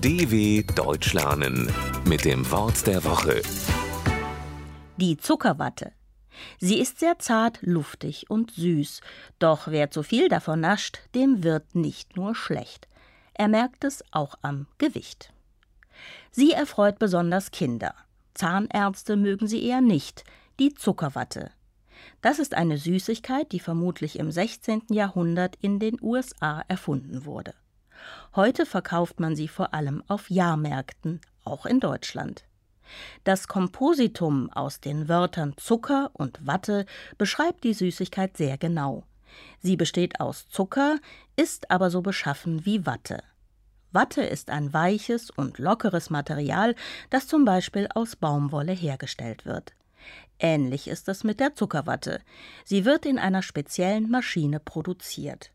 DW Deutsch lernen mit dem Wort der Woche. Die Zuckerwatte. Sie ist sehr zart, luftig und süß, doch wer zu viel davon nascht, dem wird nicht nur schlecht. Er merkt es auch am Gewicht. Sie erfreut besonders Kinder. Zahnärzte mögen sie eher nicht, die Zuckerwatte. Das ist eine Süßigkeit, die vermutlich im 16. Jahrhundert in den USA erfunden wurde. Heute verkauft man sie vor allem auf Jahrmärkten, auch in Deutschland. Das Kompositum aus den Wörtern Zucker und Watte beschreibt die Süßigkeit sehr genau. Sie besteht aus Zucker, ist aber so beschaffen wie Watte. Watte ist ein weiches und lockeres Material, das zum Beispiel aus Baumwolle hergestellt wird. Ähnlich ist es mit der Zuckerwatte. Sie wird in einer speziellen Maschine produziert.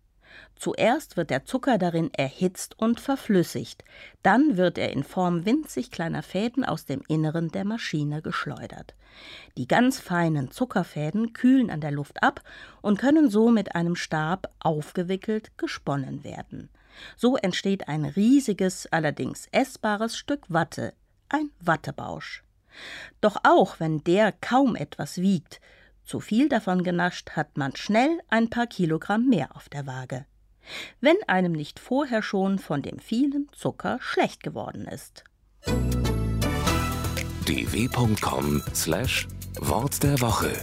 Zuerst wird der Zucker darin erhitzt und verflüssigt, dann wird er in Form winzig kleiner Fäden aus dem Inneren der Maschine geschleudert. Die ganz feinen Zuckerfäden kühlen an der Luft ab und können so mit einem Stab aufgewickelt gesponnen werden. So entsteht ein riesiges, allerdings essbares Stück Watte, ein Wattebausch. Doch auch wenn der kaum etwas wiegt, zu viel davon genascht, hat man schnell ein paar Kilogramm mehr auf der Waage. Wenn einem nicht vorher schon von dem vielen Zucker schlecht geworden ist. dw.com/wort der Woche